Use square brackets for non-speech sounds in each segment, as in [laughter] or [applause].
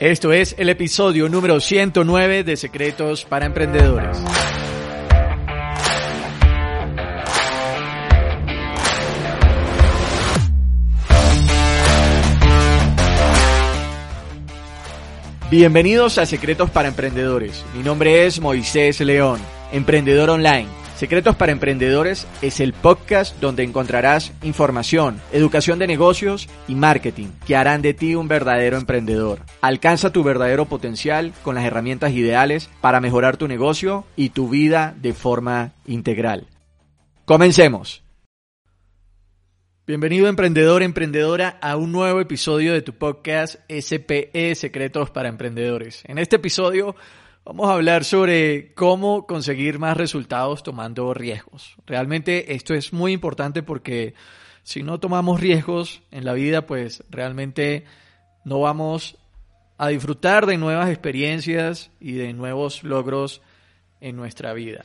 Esto es el episodio número 109 de Secretos para Emprendedores. Bienvenidos a Secretos para Emprendedores. Mi nombre es Moisés León, emprendedor online. Secretos para Emprendedores es el podcast donde encontrarás información, educación de negocios y marketing que harán de ti un verdadero emprendedor. Alcanza tu verdadero potencial con las herramientas ideales para mejorar tu negocio y tu vida de forma integral. Comencemos. Bienvenido emprendedor, emprendedora a un nuevo episodio de tu podcast SPE Secretos para Emprendedores. En este episodio vamos a hablar sobre cómo conseguir más resultados tomando riesgos. Realmente esto es muy importante porque si no tomamos riesgos en la vida, pues realmente no vamos a disfrutar de nuevas experiencias y de nuevos logros en nuestra vida.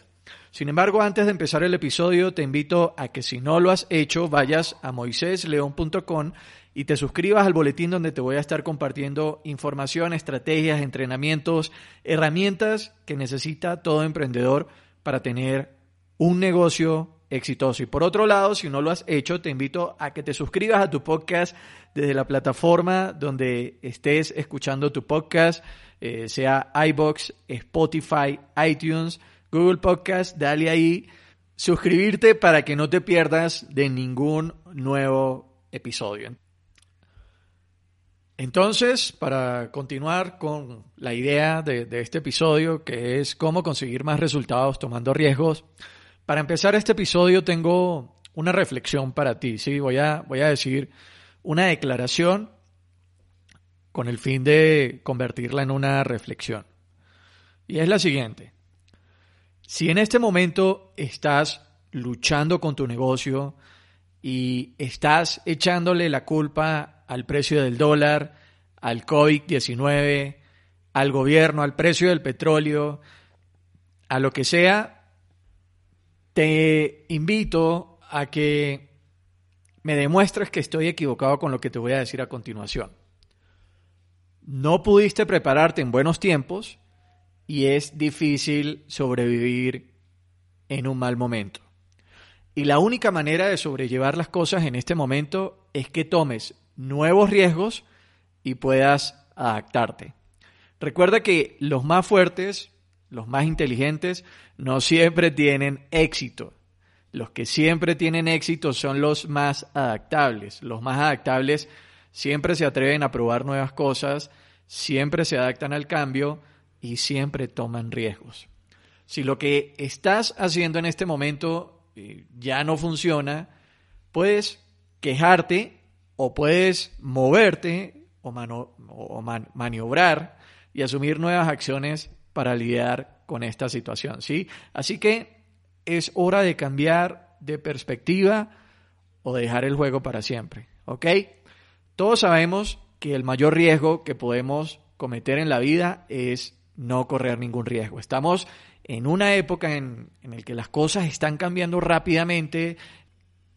Sin embargo, antes de empezar el episodio, te invito a que si no lo has hecho, vayas a moisésleón.com y te suscribas al boletín donde te voy a estar compartiendo información, estrategias, entrenamientos, herramientas que necesita todo emprendedor para tener un negocio exitoso. Y por otro lado, si no lo has hecho, te invito a que te suscribas a tu podcast desde la plataforma donde estés escuchando tu podcast, eh, sea iBox, Spotify, iTunes, Google Podcast, dale ahí suscribirte para que no te pierdas de ningún nuevo episodio. Entonces, para continuar con la idea de, este episodio, que es cómo conseguir más resultados tomando riesgos, para empezar este episodio tengo una reflexión para ti. ¿sí? Voy, a, voy a decir una declaración con el fin de convertirla en una reflexión. Y es la siguiente. Si en este momento estás luchando con tu negocio y estás echándole la culpa al precio del dólar, al COVID-19, al gobierno, al precio del petróleo, a lo que sea, te invito a que me demuestres que estoy equivocado con lo que te voy a decir a continuación. No pudiste prepararte en buenos tiempos y es difícil sobrevivir en un mal momento. Y la única manera de sobrellevar las cosas en este momento es que tomes nuevos riesgos y puedas adaptarte. Recuerda que los más fuertes, los más inteligentes, no siempre tienen éxito. Los que siempre tienen éxito son los más adaptables. Los más adaptables siempre se atreven a probar nuevas cosas, siempre se adaptan al cambio y siempre toman riesgos. Si lo que estás haciendo en este momento eh, ya no funciona, puedes quejarte o puedes moverte o, o maniobrar y asumir nuevas acciones para lidiar con esta situación, ¿sí? Así que es hora de cambiar de perspectiva o dejar el juego para siempre, ¿ok? Todos sabemos que el mayor riesgo que podemos cometer en la vida es no correr ningún riesgo. Estamos en una época en, la que las cosas están cambiando rápidamente.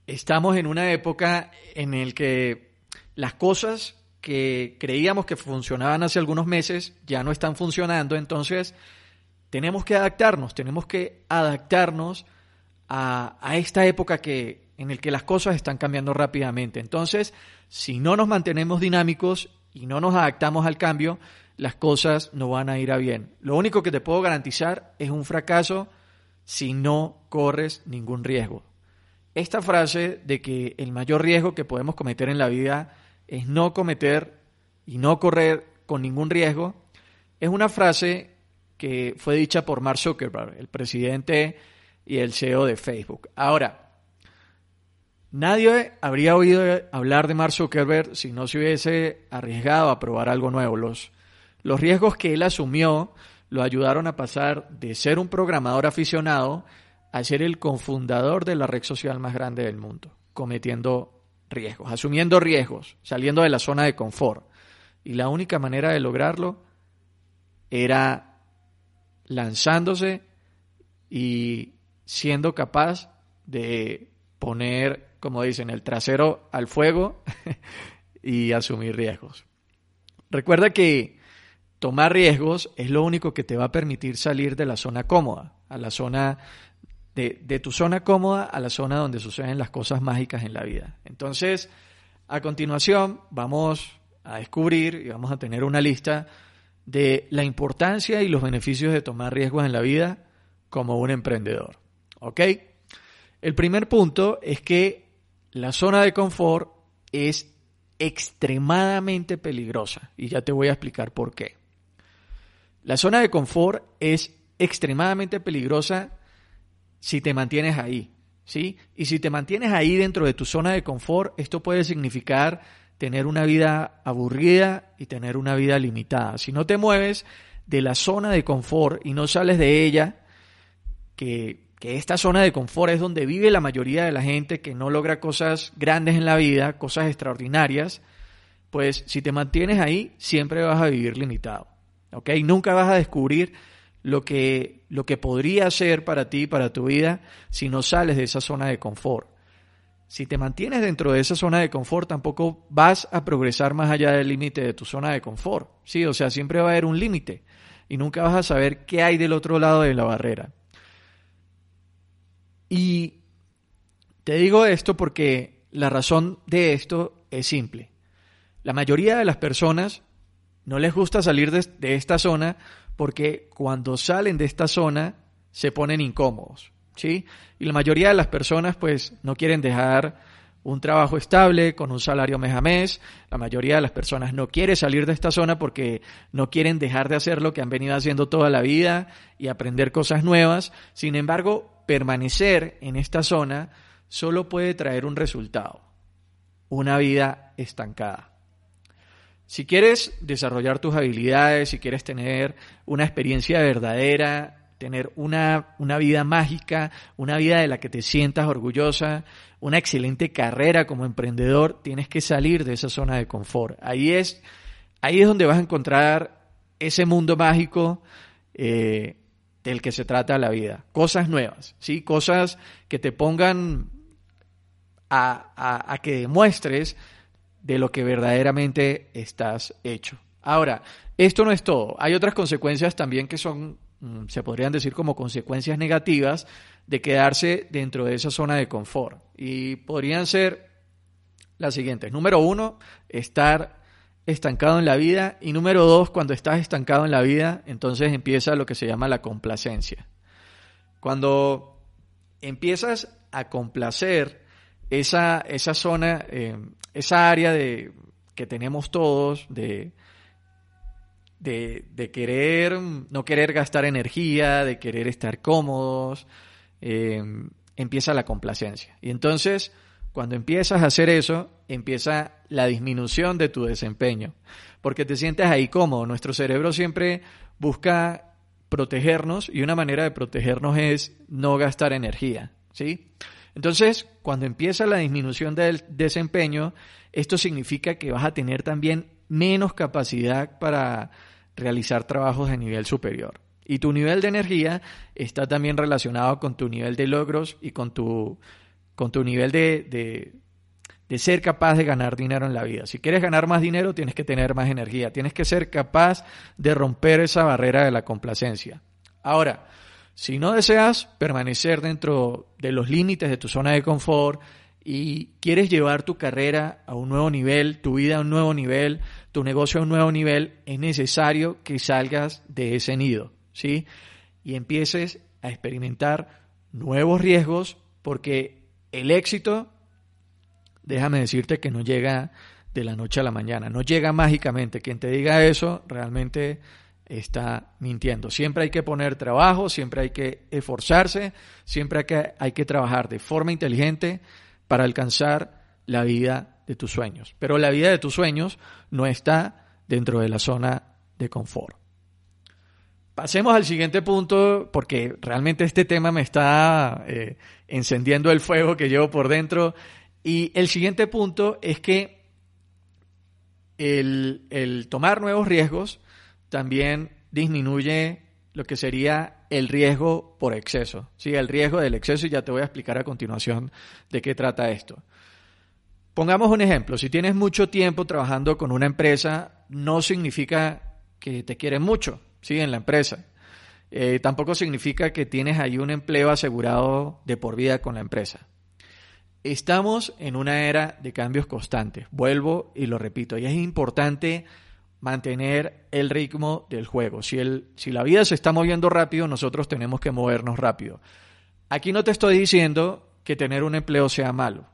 Estamos en una época en la que las cosas que creíamos que funcionaban hace algunos meses ya no están funcionando. Entonces, tenemos que adaptarnos, tenemos que adaptarnos a, a esta época que, en la que las cosas están cambiando rápidamente. Entonces, si no nos mantenemos dinámicos y no nos adaptamos al cambio, las cosas no van a ir a bien. Lo único que te puedo garantizar es un fracaso si no corres ningún riesgo. Esta frase de que el mayor riesgo que podemos cometer en la vida es no cometer y no correr con ningún riesgo, es una frase que fue dicha por Mark Zuckerberg, el presidente y el CEO de Facebook. Ahora, Nadie habría oído hablar de Mark Zuckerberg si no se hubiese arriesgado a probar algo nuevo. Los riesgos que él asumió lo ayudaron a pasar de ser un programador aficionado a ser el cofundador de la red social más grande del mundo, cometiendo riesgos, asumiendo riesgos, saliendo de la zona de confort. Y la única manera de lograrlo era lanzándose y siendo capaz de poner, como dicen, el trasero al fuego [laughs] y asumir riesgos. Recuerda que tomar riesgos es lo único que te va a permitir salir de la zona cómoda, a la zona de, tu zona cómoda a la zona donde suceden las cosas mágicas en la vida. Entonces, a continuación, vamos a descubrir y vamos a tener una lista de la importancia y los beneficios de tomar riesgos en la vida como un emprendedor. ¿Ok? El primer punto es que la zona de confort es extremadamente peligrosa y ya te voy a explicar por qué. La zona de confort es extremadamente peligrosa si te mantienes ahí, ¿sí? Y si te mantienes ahí dentro de tu zona de confort, esto puede significar tener una vida aburrida y tener una vida limitada. Si no te mueves de la zona de confort y no sales de ella, que, que, esta zona de confort es donde vive la mayoría de la gente que no logra cosas grandes en la vida, cosas extraordinarias, pues si te mantienes ahí, siempre vas a vivir limitado. ¿Ok? Nunca vas a descubrir lo que, lo que podría ser para ti, para tu vida, si no sales de esa zona de confort. Si te mantienes dentro de esa zona de confort, tampoco vas a progresar más allá del límite de tu zona de confort. Sí, o sea, siempre va a haber un límite y nunca vas a saber qué hay del otro lado de la barrera. Y te digo esto porque la razón de esto es simple. La mayoría de las personas no les gusta salir de, esta zona porque cuando salen de esta zona se ponen incómodos. ¿sí? Y la mayoría de las personas pues no quieren dejar un trabajo estable con un salario mes a mes. La mayoría de las personas no quiere salir de esta zona porque no quieren dejar de hacer lo que han venido haciendo toda la vida y aprender cosas nuevas. Sin embargo, permanecer en esta zona solo puede traer un resultado, una vida estancada. Si quieres desarrollar tus habilidades, si quieres tener una experiencia verdadera, tener una, una, vida mágica, una vida de la que te sientas orgullosa, una excelente carrera como emprendedor, tienes que salir de esa zona de confort. Ahí es, ahí es donde vas a encontrar ese mundo mágico eh, del que se trata la vida. Cosas nuevas, ¿sí? Cosas que te pongan a, a, a que demuestres de lo que verdaderamente estás hecho. Ahora, esto no es todo. Hay otras consecuencias también que son Mm, se podrían decir como consecuencias negativas de quedarse dentro de esa zona de confort. Y podrían ser las siguientes. Número uno, estar estancado en la vida. Y número dos, cuando estás estancado en la vida, entonces empieza lo que se llama la complacencia. Cuando empiezas a complacer esa, esa zona, eh, esa área de, que tenemos todos de de, querer, no querer gastar energía, de querer estar cómodos, eh, empieza la complacencia. Y entonces, cuando empiezas a hacer eso, empieza la disminución de tu desempeño, porque te sientes ahí cómodo. Nuestro cerebro siempre busca protegernos y una manera de protegernos es no gastar energía, ¿sí? Entonces, cuando empieza la disminución del desempeño, esto significa que vas a tener también menos capacidad para realizar trabajos de nivel superior. Y tu nivel de energía está también relacionado con tu nivel de logros y con tu, con tu nivel de, de, ser capaz de ganar dinero en la vida. Si quieres ganar más dinero, tienes que tener más energía. Tienes que ser capaz de romper esa barrera de la complacencia. Ahora, si no deseas permanecer dentro de los límites de tu zona de confort, y quieres llevar tu carrera a un nuevo nivel, tu vida a un nuevo nivel, tu negocio a un nuevo nivel, es necesario que salgas de ese nido, ¿sí? Y empieces a experimentar nuevos riesgos porque el éxito, déjame decirte que no llega de la noche a la mañana, no llega mágicamente. Quien te diga eso realmente está mintiendo. Siempre hay que poner trabajo, siempre hay que esforzarse, siempre hay que, hay que trabajar de forma inteligente para alcanzar la vida de tus sueños. Pero la vida de tus sueños no está dentro de la zona de confort. Pasemos al siguiente punto, porque realmente este tema me está eh, encendiendo el fuego que llevo por dentro. Y el siguiente punto es que el, tomar nuevos riesgos también disminuye lo que sería el riesgo por exceso. ¿sí? El riesgo del exceso y ya te voy a explicar a continuación de qué trata esto. Pongamos un ejemplo, si tienes mucho tiempo trabajando con una empresa, no significa que te quieren mucho. ¿sí? en la empresa. Eh, tampoco significa que tienes ahí un empleo asegurado de por vida con la empresa. Estamos en una era de cambios constantes. Vuelvo y lo repito. Y es importante mantener el ritmo del juego. Si, el, si la vida se está moviendo rápido, nosotros tenemos que movernos rápido. Aquí no te estoy diciendo que tener un empleo sea malo.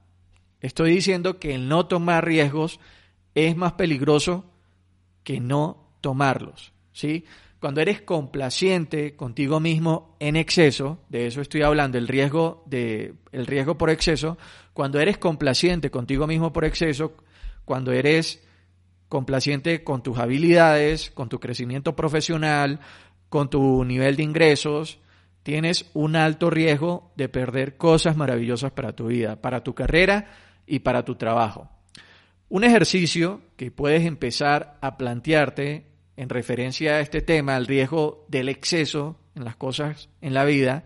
Estoy diciendo que el no tomar riesgos es más peligroso que no tomarlos. ¿sí? Cuando eres complaciente contigo mismo en exceso, de eso estoy hablando, el riesgo, de, el riesgo por exceso, cuando eres complaciente contigo mismo por exceso, cuando eres complaciente con tus habilidades, con tu crecimiento profesional, con tu nivel de ingresos, tienes un alto riesgo de perder cosas maravillosas para tu vida, para tu carrera y para tu trabajo. Un ejercicio que puedes empezar a plantearte en referencia a este tema, al riesgo del exceso en las cosas en la vida,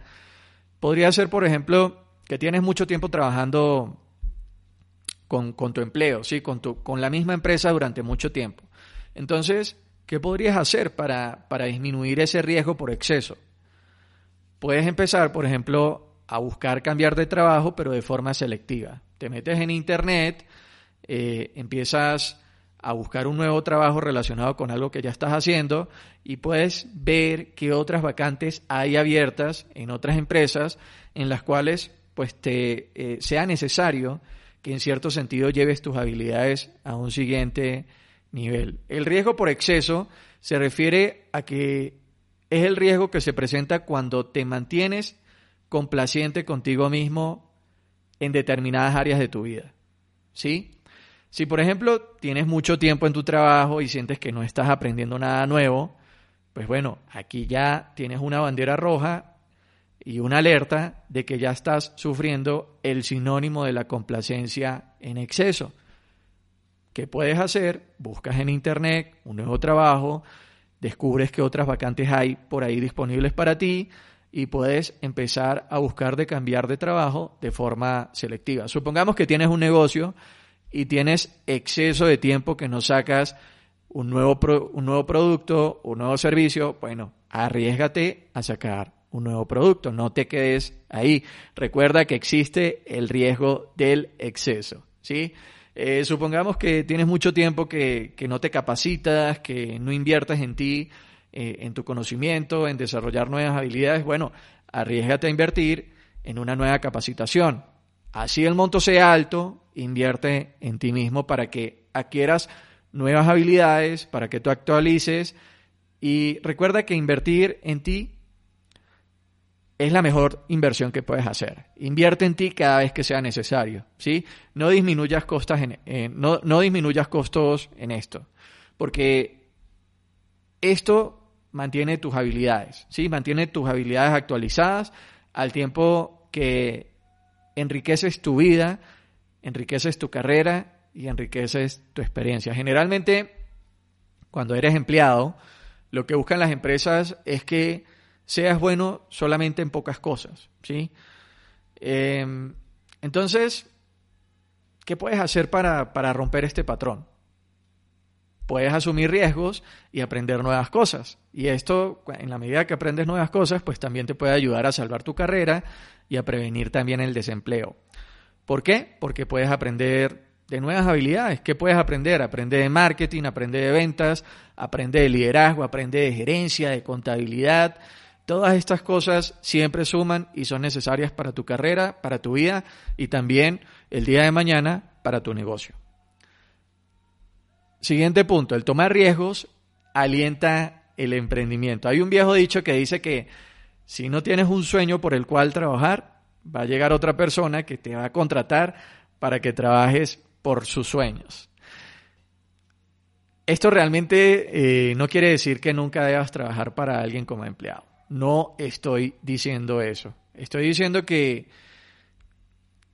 podría ser, por ejemplo, que tienes mucho tiempo trabajando con, tu empleo, ¿sí? con, tu, con la misma empresa durante mucho tiempo. Entonces, ¿qué podrías hacer para, para disminuir ese riesgo por exceso? Puedes empezar, por ejemplo, a buscar cambiar de trabajo, pero de forma selectiva. Te metes en Internet, eh, empiezas a buscar un nuevo trabajo relacionado con algo que ya estás haciendo y puedes ver qué otras vacantes hay abiertas en otras empresas en las cuales pues te eh, sea necesario que en cierto sentido lleves tus habilidades a un siguiente nivel. El riesgo por exceso se refiere a que es el riesgo que se presenta cuando te mantienes complaciente contigo mismo en determinadas áreas de tu vida. ¿Sí? Si, por ejemplo, tienes mucho tiempo en tu trabajo y sientes que no estás aprendiendo nada nuevo, pues bueno, aquí ya tienes una bandera roja y una alerta de que ya estás sufriendo el sinónimo de la complacencia en exceso. ¿Qué puedes hacer? Buscas en internet un nuevo trabajo, descubres que otras vacantes hay por ahí disponibles para ti y puedes empezar a buscar de cambiar de trabajo de forma selectiva. Supongamos que tienes un negocio y tienes exceso de tiempo que no sacas un nuevo, un nuevo producto, un nuevo servicio, bueno, arriesgate a sacar un nuevo producto, no te quedes ahí. Recuerda que existe el riesgo del exceso, ¿sí? Eh, supongamos que tienes mucho tiempo que, que, no te capacitas, que no inviertes en ti, eh, en tu conocimiento, en desarrollar nuevas habilidades, bueno, arriesgate a invertir en una nueva capacitación. Así el monto sea alto, invierte en ti mismo para que adquieras nuevas habilidades, para que tú actualices y recuerda que invertir en ti es la mejor inversión que puedes hacer. Invierte en ti cada vez que sea necesario, ¿sí? No disminuyas costas en, no, no disminuyas costos en esto, porque esto mantiene tus habilidades, ¿sí? Mantiene tus habilidades actualizadas al tiempo que enriqueces tu vida, enriqueces tu carrera y enriqueces tu experiencia. Generalmente, cuando eres empleado, lo que buscan las empresas es que seas bueno solamente en pocas cosas, ¿sí? Em, entonces, ¿qué puedes hacer para, para romper este patrón? Puedes asumir riesgos y aprender nuevas cosas. Y esto, en la medida que aprendes nuevas cosas, pues también te puede ayudar a salvar tu carrera y a prevenir también el desempleo. ¿Por qué? Porque puedes aprender de nuevas habilidades. ¿Qué puedes aprender? Aprende de marketing, aprende de ventas, aprende de liderazgo, aprende de gerencia, de contabilidad. Todas estas cosas siempre suman y son necesarias para tu carrera, para tu vida y también el día de mañana para tu negocio. Siguiente punto, el tomar riesgos alienta el emprendimiento. Hay un viejo dicho que dice que si no tienes un sueño por el cual trabajar, va a llegar otra persona que te va a contratar para que trabajes por sus sueños. Esto realmente eh, no quiere decir que nunca debas trabajar para alguien como empleado. No estoy diciendo eso. Estoy diciendo que,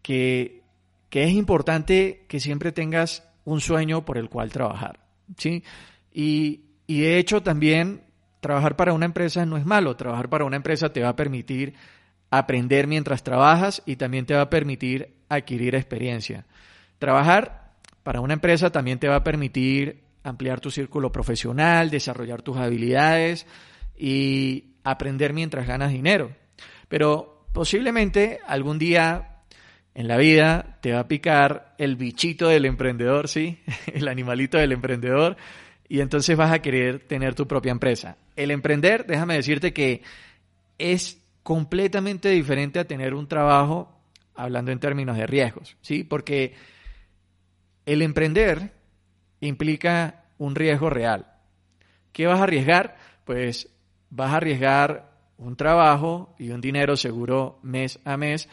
que, es importante que siempre tengas un sueño por el cual trabajar. ¿sí? Y, y de hecho también trabajar para una empresa no es malo. Trabajar para una empresa te va a permitir aprender mientras trabajas y también te va a permitir adquirir experiencia. Trabajar para una empresa también te va a permitir ampliar tu círculo profesional, desarrollar tus habilidades y aprender mientras ganas dinero. Pero posiblemente algún día en la vida te va a picar el bichito del emprendedor, ¿sí? [laughs] El animalito del emprendedor y entonces vas a querer tener tu propia empresa. El emprender, déjame decirte que es completamente diferente a tener un trabajo hablando en términos de riesgos, ¿sí? Porque el emprender implica un riesgo real. ¿Qué vas a arriesgar? Pues vas a arriesgar un trabajo y un dinero seguro mes a mes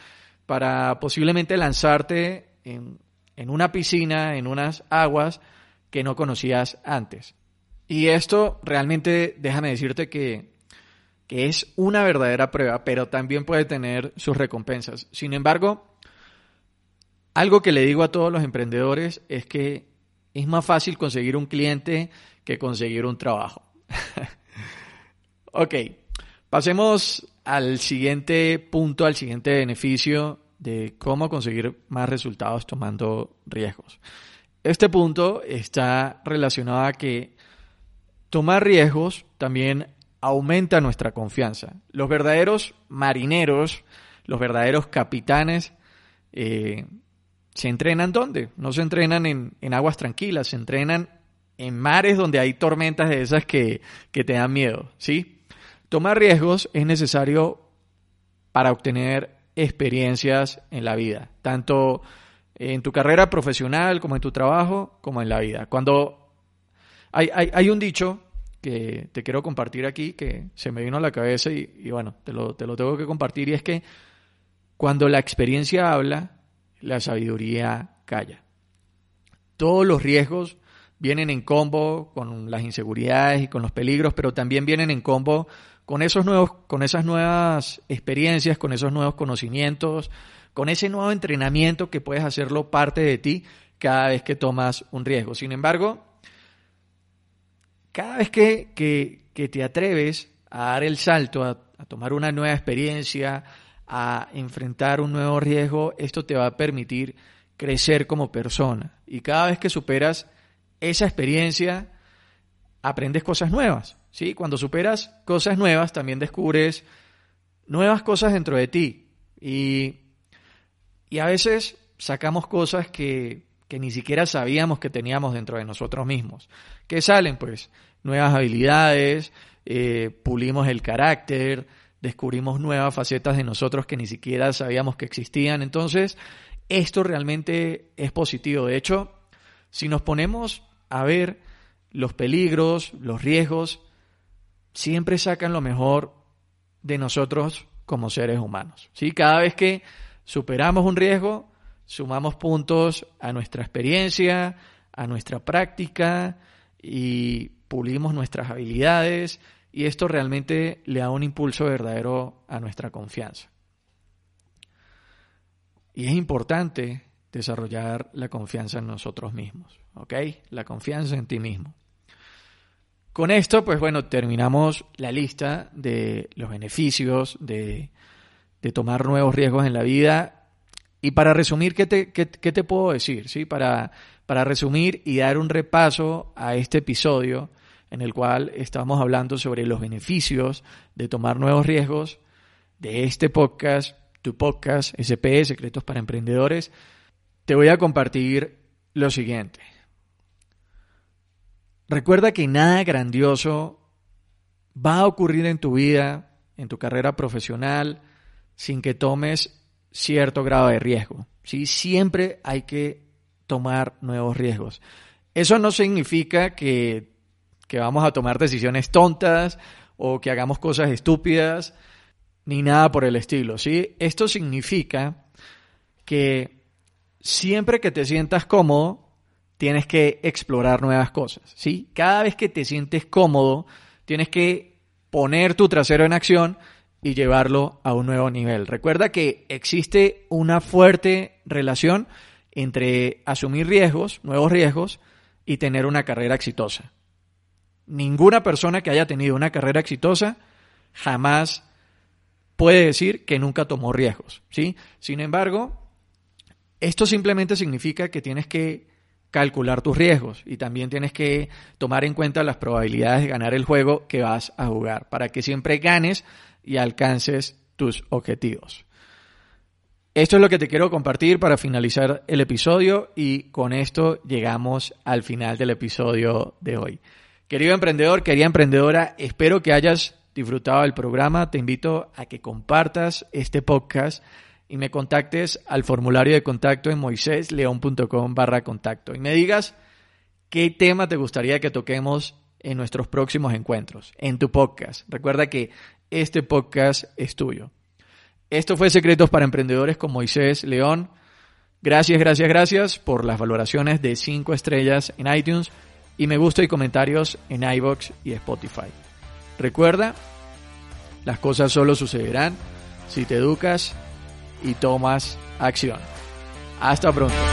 para posiblemente lanzarte en, en una piscina, en unas aguas que no conocías antes. Y esto realmente, déjame decirte que, que es una verdadera prueba, pero también puede tener sus recompensas. Sin embargo, algo que le digo a todos los emprendedores es que es más fácil conseguir un cliente que conseguir un trabajo. [laughs] ok, pasemos al siguiente punto, al siguiente beneficio de cómo conseguir más resultados tomando riesgos. Este punto está relacionado a que tomar riesgos también aumenta nuestra confianza. Los verdaderos marineros, los verdaderos capitanes, eh, ¿Se entrenan dónde? No se entrenan en, aguas tranquilas, se entrenan en mares donde hay tormentas de esas que, que te dan miedo, ¿sí? Tomar riesgos es necesario para obtener experiencias en la vida, tanto en tu carrera profesional como en tu trabajo, como en la vida. Cuando hay, hay, un dicho que te quiero compartir aquí, que se me vino a la cabeza y, y bueno, te lo, te lo tengo que compartir, y es que cuando la experiencia habla, la sabiduría calla. Todos los riesgos vienen en combo con las inseguridades y con los peligros, pero también vienen en combo con esos nuevos, con esas nuevas experiencias, con esos nuevos conocimientos, con ese nuevo entrenamiento que puedes hacerlo parte de ti cada vez que tomas un riesgo. Sin embargo, cada vez que, que, te atreves a dar el salto, a tomar una nueva experiencia, a enfrentar un nuevo riesgo, esto te va a permitir crecer como persona. Y cada vez que superas esa experiencia, aprendes cosas nuevas. ¿Sí? Cuando superas cosas nuevas, también descubres nuevas cosas dentro de ti. Y, y a veces sacamos cosas que, que ni siquiera sabíamos que teníamos dentro de nosotros mismos. ¿Qué salen? Pues nuevas habilidades, eh, pulimos el carácter, descubrimos nuevas facetas de nosotros que ni siquiera sabíamos que existían. Entonces, esto realmente es positivo. De hecho, si nos ponemos a ver los peligros, los riesgos, siempre sacan lo mejor de nosotros como seres humanos. ¿sí? Cada vez que superamos un riesgo, sumamos puntos a nuestra experiencia, a nuestra práctica y pulimos nuestras habilidades, y esto realmente le da un impulso verdadero a nuestra confianza. Y es importante desarrollar la confianza en nosotros mismos, ¿ok? La confianza en ti mismo. Con esto, pues bueno, terminamos la lista de los beneficios de, tomar nuevos riesgos en la vida. Y para resumir, ¿qué te, qué, te puedo decir? ¿Sí? Para, para resumir y dar un repaso a este episodio, en el cual estamos hablando sobre los beneficios de tomar nuevos riesgos de este podcast, tu podcast SP, Secretos para Emprendedores, te voy a compartir lo siguiente. Recuerda que nada grandioso va a ocurrir en tu vida, en tu carrera profesional, sin que tomes cierto grado de riesgo. ¿sí? Siempre hay que tomar nuevos riesgos. Eso no significa que que vamos a tomar decisiones tontas o que hagamos cosas estúpidas. ni nada por el estilo, ¿sí? Esto significa que siempre que te sientas cómodo, tienes que explorar nuevas cosas, ¿sí? Cada vez que te sientes cómodo, tienes que poner tu trasero en acción y llevarlo a un nuevo nivel. Recuerda que existe una fuerte relación entre asumir riesgos, nuevos riesgos, y tener una carrera exitosa. Ninguna persona que haya tenido una carrera exitosa jamás puede decir que nunca tomó riesgos, ¿sí? Sin embargo, esto simplemente significa que tienes que calcular tus riesgos y también tienes que tomar en cuenta las probabilidades de ganar el juego que vas a jugar para que siempre ganes y alcances tus objetivos. Esto es lo que te quiero compartir para finalizar el episodio y con esto llegamos al final del episodio de hoy. Querido emprendedor, querida emprendedora, espero que hayas disfrutado del programa. Te invito a que compartas este podcast y me contactes al formulario de contacto en moisésleón.com barra contacto y me digas qué tema te gustaría que toquemos en nuestros próximos encuentros, en tu podcast. Recuerda que este podcast es tuyo. Esto fue Secretos para Emprendedores con Moisés León. Gracias, gracias, gracias por las valoraciones de 5 estrellas en iTunes y me gusta y comentarios en iBox y Spotify. Recuerda, las cosas solo sucederán si te educas y tomas acción. Hasta pronto.